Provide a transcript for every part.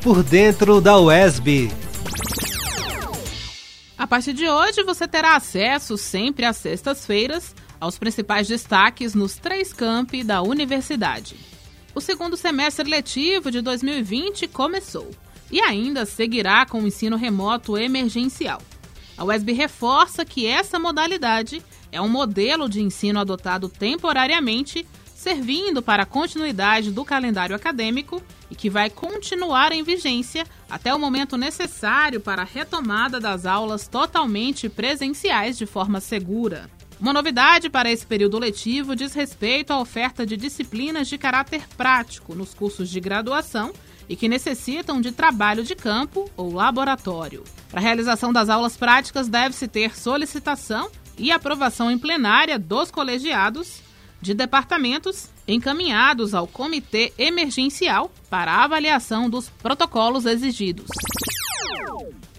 por dentro da UESB. A partir de hoje, você terá acesso sempre às sextas-feiras aos principais destaques nos três campi da universidade. O segundo semestre letivo de 2020 começou e ainda seguirá com o ensino remoto emergencial. A UESB reforça que essa modalidade é um modelo de ensino adotado temporariamente, servindo para a continuidade do calendário acadêmico e que vai continuar em vigência até o momento necessário para a retomada das aulas totalmente presenciais de forma segura. Uma novidade para esse período letivo diz respeito à oferta de disciplinas de caráter prático nos cursos de graduação e que necessitam de trabalho de campo ou laboratório. Para a realização das aulas práticas, deve-se ter solicitação e aprovação em plenária dos colegiados de departamentos encaminhados ao Comitê Emergencial para a avaliação dos protocolos exigidos.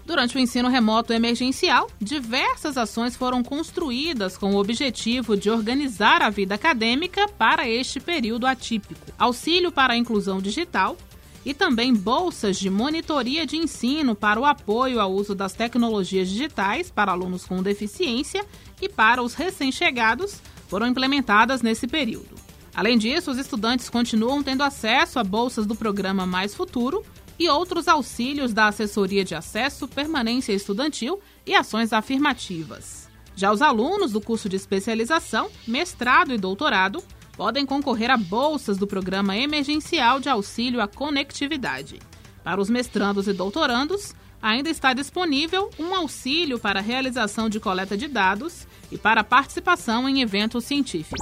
Durante o ensino remoto emergencial, diversas ações foram construídas com o objetivo de organizar a vida acadêmica para este período atípico. Auxílio para a inclusão digital, e também bolsas de monitoria de ensino para o apoio ao uso das tecnologias digitais para alunos com deficiência e para os recém-chegados foram implementadas nesse período. Além disso, os estudantes continuam tendo acesso a bolsas do programa Mais Futuro e outros auxílios da assessoria de acesso, permanência estudantil e ações afirmativas. Já os alunos do curso de especialização, mestrado e doutorado podem concorrer a bolsas do Programa Emergencial de Auxílio à Conectividade. Para os mestrandos e doutorandos, ainda está disponível um auxílio para a realização de coleta de dados e para participação em eventos científicos.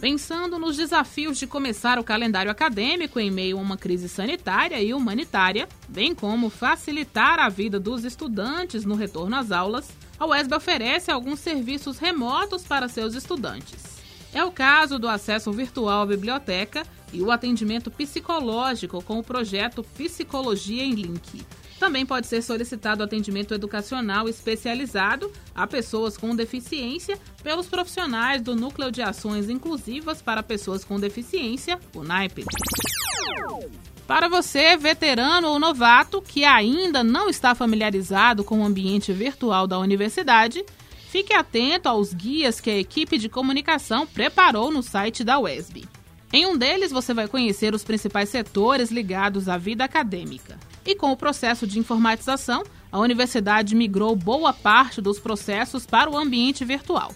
Pensando nos desafios de começar o calendário acadêmico em meio a uma crise sanitária e humanitária, bem como facilitar a vida dos estudantes no retorno às aulas, a UESB oferece alguns serviços remotos para seus estudantes. É o caso do acesso virtual à biblioteca e o atendimento psicológico com o projeto Psicologia em Link. Também pode ser solicitado atendimento educacional especializado a pessoas com deficiência pelos profissionais do Núcleo de Ações Inclusivas para Pessoas com Deficiência, o NAIP. Para você, veterano ou novato, que ainda não está familiarizado com o ambiente virtual da universidade, Fique atento aos guias que a equipe de comunicação preparou no site da UESB. Em um deles, você vai conhecer os principais setores ligados à vida acadêmica. E com o processo de informatização, a universidade migrou boa parte dos processos para o ambiente virtual.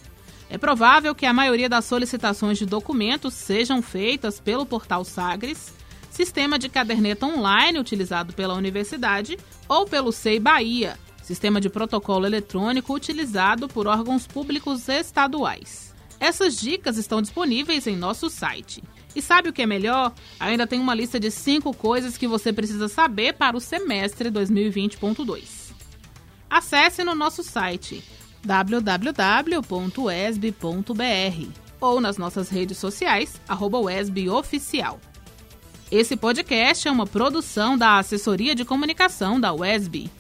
É provável que a maioria das solicitações de documentos sejam feitas pelo portal Sagres, sistema de caderneta online utilizado pela universidade, ou pelo SEI Bahia, sistema de protocolo eletrônico utilizado por órgãos públicos estaduais. Essas dicas estão disponíveis em nosso site. E sabe o que é melhor? Ainda tem uma lista de 5 coisas que você precisa saber para o semestre 2020.2. Acesse no nosso site www.esb.br ou nas nossas redes sociais, arroba Oficial. Esse podcast é uma produção da Assessoria de Comunicação da UESB.